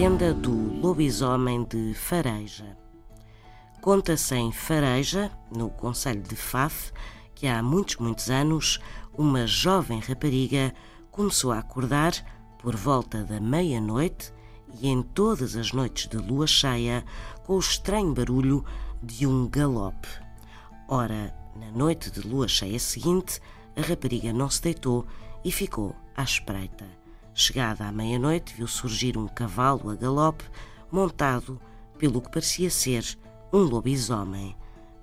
lenda do lobisomem de Fareja. Conta-se em Fareja, no Conselho de Faf, que há muitos, muitos anos, uma jovem rapariga começou a acordar por volta da meia-noite e em todas as noites de lua cheia com o estranho barulho de um galope. Ora, na noite de lua cheia seguinte, a rapariga não se deitou e ficou à espreita. Chegada à meia-noite, viu surgir um cavalo a galope, montado pelo que parecia ser um lobisomem.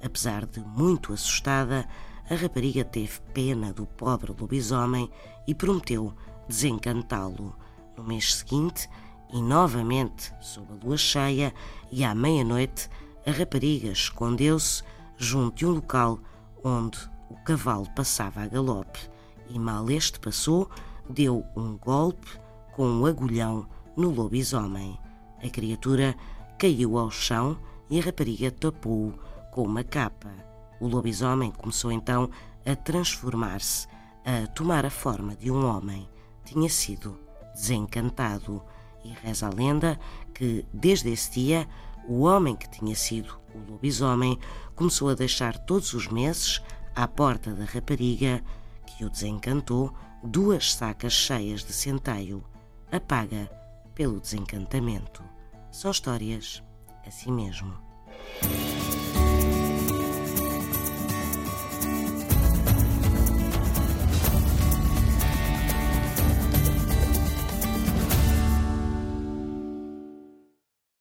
Apesar de muito assustada, a rapariga teve pena do pobre lobisomem e prometeu desencantá-lo. No mês seguinte, e novamente sob a lua cheia e à meia-noite, a rapariga escondeu-se junto de um local onde o cavalo passava a galope e mal este passou, deu um golpe com um agulhão no lobisomem. A criatura caiu ao chão e a rapariga tapou-o com uma capa. O lobisomem começou então a transformar-se, a tomar a forma de um homem. Tinha sido desencantado e reza a lenda que, desde esse dia, o homem que tinha sido o lobisomem começou a deixar todos os meses, à porta da rapariga, que o desencantou, duas sacas cheias de centeio, a paga pelo desencantamento. São histórias assim mesmo.